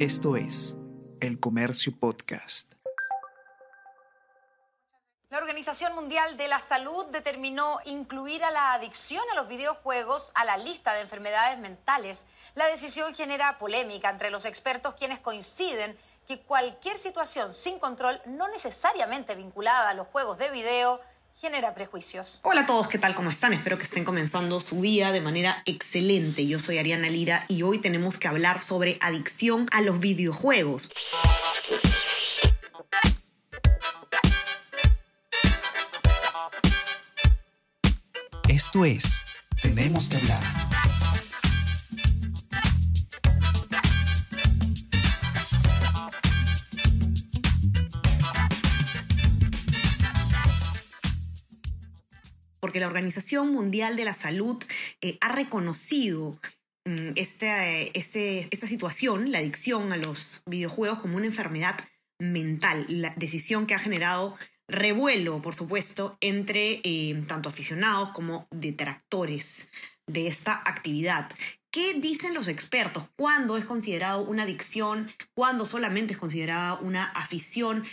Esto es El Comercio Podcast. La Organización Mundial de la Salud determinó incluir a la adicción a los videojuegos a la lista de enfermedades mentales. La decisión genera polémica entre los expertos quienes coinciden que cualquier situación sin control, no necesariamente vinculada a los juegos de video, genera prejuicios. Hola a todos, ¿qué tal? ¿Cómo están? Espero que estén comenzando su día de manera excelente. Yo soy Ariana Lira y hoy tenemos que hablar sobre adicción a los videojuegos. Esto es Tenemos que hablar. La Organización Mundial de la Salud eh, ha reconocido mm, este, este, esta situación, la adicción a los videojuegos, como una enfermedad mental. La decisión que ha generado revuelo, por supuesto, entre eh, tanto aficionados como detractores de esta actividad. ¿Qué dicen los expertos? ¿Cuándo es considerado una adicción? ¿Cuándo solamente es considerada una afición?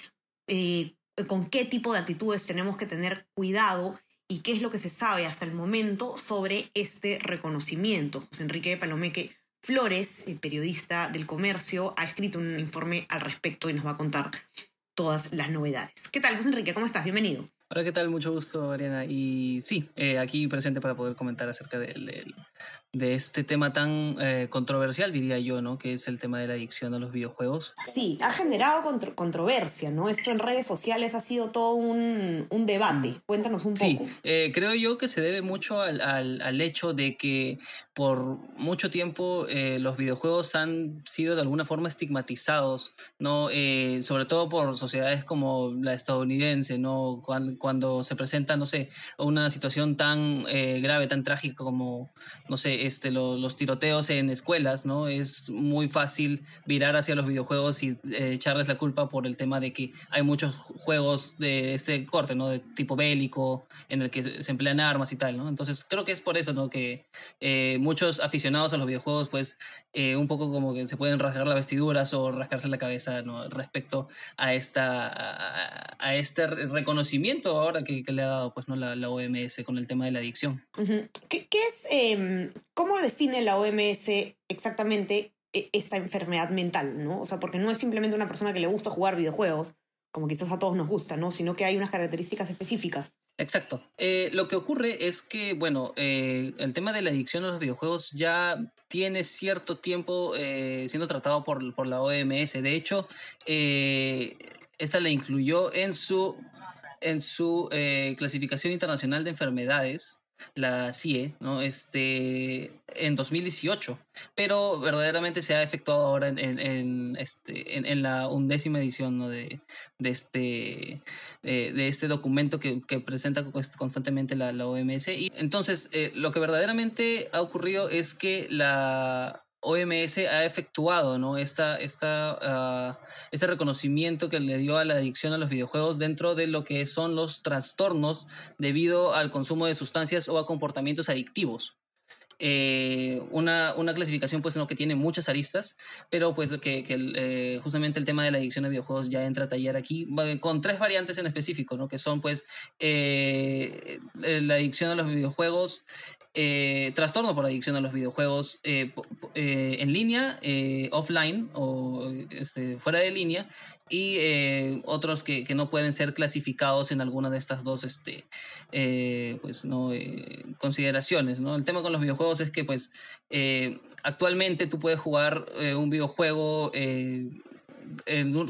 Eh, ¿Con qué tipo de actitudes tenemos que tener cuidado? ¿Y qué es lo que se sabe hasta el momento sobre este reconocimiento? José Enrique Palomeque Flores, el periodista del comercio, ha escrito un informe al respecto y nos va a contar todas las novedades. ¿Qué tal, José Enrique? ¿Cómo estás? Bienvenido. Hola, ¿qué tal? Mucho gusto, Ariana. Y sí, eh, aquí presente para poder comentar acerca de, de este tema tan eh, controversial, diría yo, ¿no? Que es el tema de la adicción a los videojuegos. Sí, ha generado controversia, ¿no? Esto en redes sociales ha sido todo un, un debate. Cuéntanos un poco. Sí, eh, creo yo que se debe mucho al, al, al hecho de que por mucho tiempo eh, los videojuegos han sido de alguna forma estigmatizados, ¿no? sobre todo por sociedades como la estadounidense, ¿no? Cuando, cuando se presenta, no sé, una situación tan grave, tan trágica como, no sé, este, los tiroteos en escuelas, ¿no? Es muy fácil virar hacia los videojuegos y eh, echarles la culpa por el tema de que hay muchos juegos de este corte, ¿no? De tipo bélico, en el que se emplean armas y tal, ¿no? Entonces creo que es por eso, ¿no? Que eh, muchos aficionados a los videojuegos, pues, eh, un poco como que se pueden rasgar las vestiduras o rascarse la cabeza, ¿no? Respecto a esta, a, este reconocimiento ahora que, le ha dado, pues, ¿no? La, OMS con el tema de la adicción. ¿Qué, ¿Qué, es em, ¿Cómo define la OMS exactamente e, esta enfermedad mental? ¿no? O sea, porque no es simplemente una persona que le gusta jugar videojuegos, como quizás a todos nos gusta, ¿no? sino que hay unas características específicas. Exacto. Eh, lo que ocurre es que, bueno, eh, el tema de la adicción a los videojuegos ya tiene cierto tiempo eh, siendo tratado por, por, la OMS. De hecho, esta la incluyó en su, en su clasificación internacional de enfermedades la CIE, ¿no? Este, en 2018, pero verdaderamente se ha efectuado ahora en, en, este, en, la undécima edición ¿no? de, de, este, eh, de este documento que, que presenta constantemente la, la, OMS. Y entonces, eh, lo que verdaderamente ha ocurrido es que la OMS ha efectuado ¿no? esta, esta, ah, este reconocimiento que le dio a la adicción a los videojuegos dentro de lo que son los trastornos debido al consumo de sustancias o a comportamientos adictivos. Eh, una, una, clasificación pues no que tiene muchas aristas, pero pues que, eh, justamente el tema de la adicción a videojuegos ya entra a tallar aquí con tres variantes en específico, ¿no? que son pues eh, la adicción a los videojuegos, trastorno por adicción a los videojuegos en línea, offline o este, fuera de línea, y otros que, que, no pueden ser clasificados en alguna de estas dos este, pues, ¿no? consideraciones. ¿no? El tema con los videojuegos es que pues eh, actualmente tú puedes jugar eh, un videojuego eh,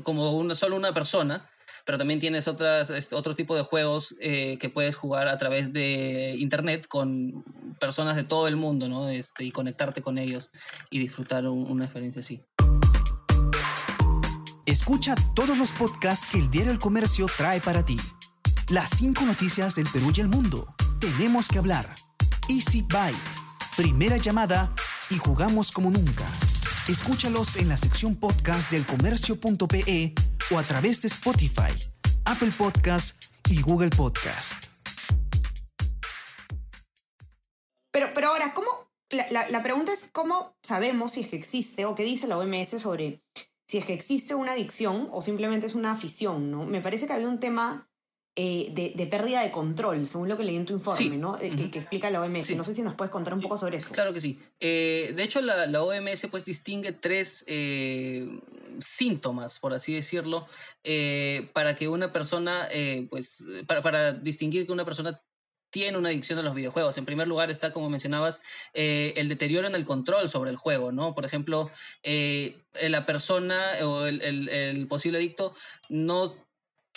como una, solo una persona, pero también tienes otras, este, otro tipo de juegos que puedes jugar a través de internet con personas de todo el mundo, ¿no? Este, y conectarte con ellos y disfrutar una experiencia así. Escucha todos los podcasts que el Diario El Comercio trae para ti. Las cinco noticias del Perú y el mundo. Tenemos que hablar. Easy Byte primera llamada y jugamos como nunca. Escúchalos en la sección podcast del comercio.pe o a través de Spotify, Apple Podcast y Google Podcast. Pero, pero ahora, ¿cómo? La, la, pregunta es cómo sabemos si es que existe o qué dice la OMS sobre si es que existe una adicción o simplemente es una afición, ¿no? Me parece que había un tema eh, de, pérdida de control, según lo que leí en tu informe, ¿no? Eh, que, explica la OMS. No sé si nos puedes contar un poco sobre eso. Claro que sí. Eh, de hecho, la, OMS pues distingue tres síntomas, por así decirlo, para que una persona, pues, para, para distinguir que una persona tiene una adicción a los videojuegos. En primer lugar está, como mencionabas, el deterioro en el control sobre el juego, ¿no? Por ejemplo, la persona o el, el, posible adicto no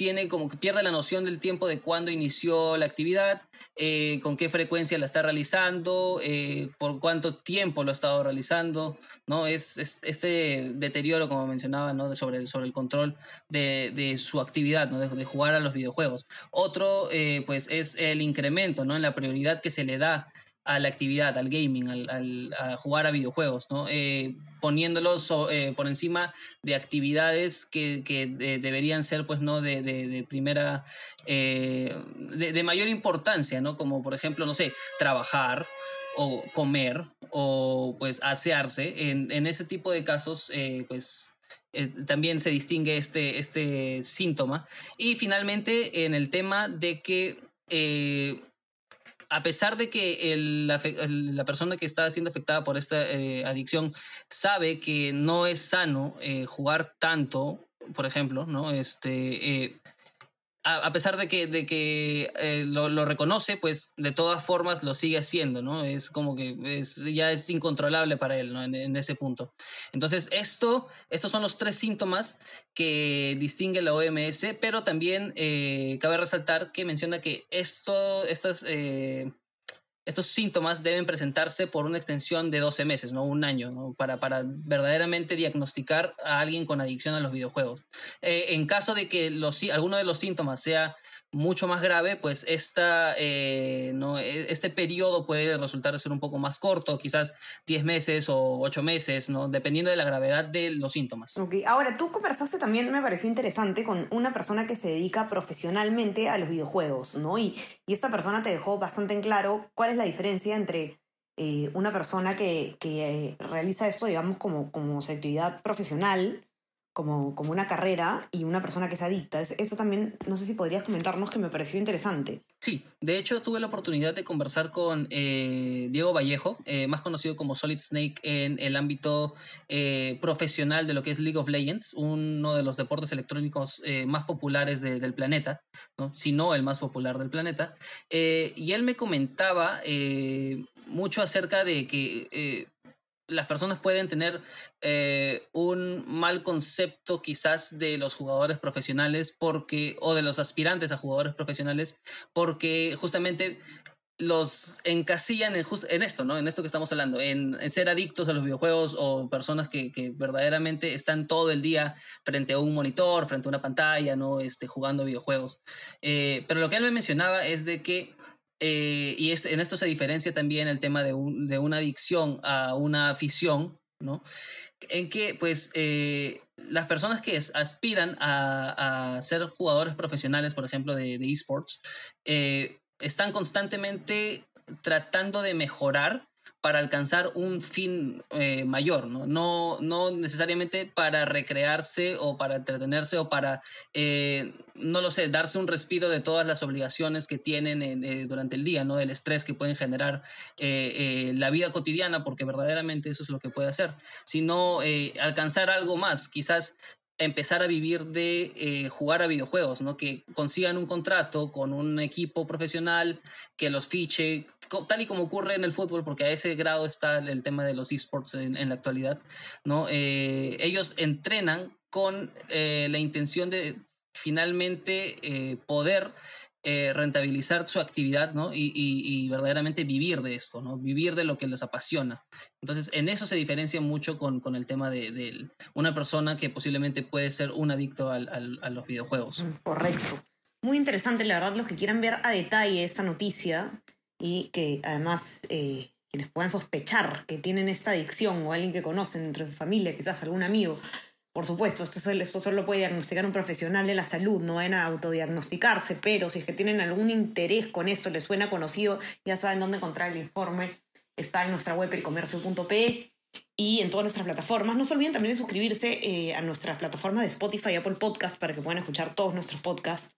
tiene como que pierde la noción del tiempo de cuándo inició la actividad, eh, con qué frecuencia la está realizando, eh, por cuánto tiempo lo ha estado realizando, ¿no? Es, este deterioro, como mencionaba, ¿no? De sobre, el, sobre el control de, su actividad, ¿no? De, jugar a los videojuegos. Otro, eh, pues, es el incremento, ¿no? En la prioridad que se le da a la actividad, al gaming, al, a jugar a videojuegos, ¿no? Eh, poniéndolos eh, por encima de actividades que, deberían ser, pues, ¿no? De, primera, eh, de, mayor importancia, ¿no? Como, por ejemplo, no sé, trabajar o comer o, pues, asearse. En, en ese tipo de casos, pues, también se distingue este, este síntoma. Y finalmente, en el tema de que a pesar de que la, persona que está siendo afectada por esta eh, adicción sabe que no es sano eh, jugar tanto, por ejemplo, ¿no? Este, eh, a, pesar de que, de que eh, lo, reconoce, pues de todas formas lo sigue haciendo, ¿no? Es como que es, ya es incontrolable para él, ¿no? En, ese punto. Entonces, esto, estos son los tres síntomas que distingue la OMS, pero también eh, cabe resaltar que menciona que esto, estas... Eh, estos síntomas deben presentarse por una extensión de 12 meses, no un año, Para, para, verdaderamente diagnosticar a alguien con adicción a los videojuegos. Eh, en caso de que los, alguno de los síntomas sea mucho más grave, pues esta, eh, ¿no? E, este periodo puede resultar ser un poco más corto, quizás 10 meses o 8 meses, ¿no? dependiendo de la gravedad de los síntomas. Okay. Ahora, tú conversaste también, me pareció interesante, con una persona que se dedica profesionalmente a los videojuegos, ¿no? Y, y esta persona te dejó bastante en claro cuál es la diferencia entre eh, una persona que, que realiza esto, digamos, como, como su actividad profesional, como, como una carrera y una persona que es adicta. Eso también, no sé si podrías comentarnos que me pareció interesante. Sí, de hecho tuve la oportunidad de conversar con eh, Diego Vallejo, eh, más conocido como Solid Snake en el ámbito eh, profesional de lo que es League of Legends, uno de los deportes electrónicos más populares del planeta, si no el más popular del planeta. y él me comentaba mucho acerca de que las personas pueden tener eh, un mal concepto quizás de los jugadores profesionales porque o de los aspirantes a jugadores profesionales porque justamente los encasillan en, esto, ¿no? En esto que estamos hablando, en, ser adictos a los videojuegos o personas que, verdaderamente están todo el día frente a un monitor, frente a una pantalla, ¿no? Este, jugando videojuegos. Eh, pero lo que él me mencionaba es de que eh, y en esto se diferencia también el tema de, una adicción a una afición, ¿no? En que, pues, eh, las personas que aspiran a, ser jugadores profesionales, por ejemplo, de, esports, eh, están constantemente tratando de mejorar para alcanzar un fin eh, mayor, ¿no? ¿no? Necesariamente para recrearse o para entretenerse o para, eh, no lo sé, darse un respiro de todas las obligaciones que tienen eh, durante el día, ¿no? Del estrés que pueden generar la vida cotidiana, porque verdaderamente eso es lo que puede hacer, sino alcanzar algo más, quizás empezar a vivir de eh, jugar a videojuegos, ¿no? Que consigan un contrato con un equipo profesional, que los fiche, tal y como ocurre en el fútbol, porque a ese grado está el tema de los esports en, la actualidad, ¿no? Eh, ellos entrenan con eh, la intención de finalmente poder eh, rentabilizar su actividad ¿no? y, verdaderamente vivir de esto, ¿no? vivir de lo que les apasiona. Entonces, en eso se diferencia mucho con, el tema de, una persona que posiblemente puede ser un adicto a los videojuegos. Correcto. Muy interesante, la verdad, los que quieran ver a detalle esta noticia y que además eh, quienes puedan sospechar que tienen esta adicción o alguien que conocen entre su familia, quizás algún amigo, por supuesto, esto, esto solo puede diagnosticar un profesional de la salud, no van a autodiagnosticarse, pero si es que tienen algún interés con esto, les suena conocido, ya saben dónde encontrar el informe. Está en nuestra web pericomercio.pe y en todas nuestras plataformas. No se olviden también de suscribirse eh, a nuestras plataformas de Spotify y Apple Podcast para que puedan escuchar todos nuestros podcasts.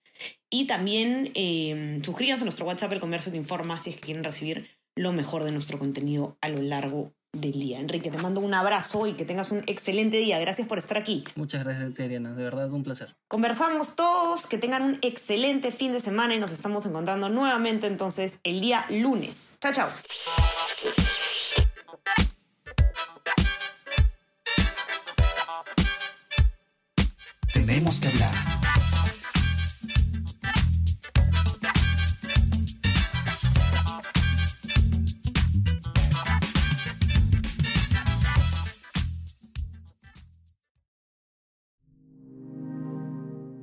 Y también eh, suscríbanse a nuestro WhatsApp El Comercio Te Informa si es que quieren recibir lo mejor de nuestro contenido a lo largo del día. Enrique, te mando un abrazo y que tengas un excelente día. Gracias por estar aquí. Muchas gracias, Teriana. De verdad, un placer. Conversamos todos, que tengan un excelente fin de semana y nos estamos encontrando nuevamente entonces el día lunes. Chao, chao. Tenemos que hablar.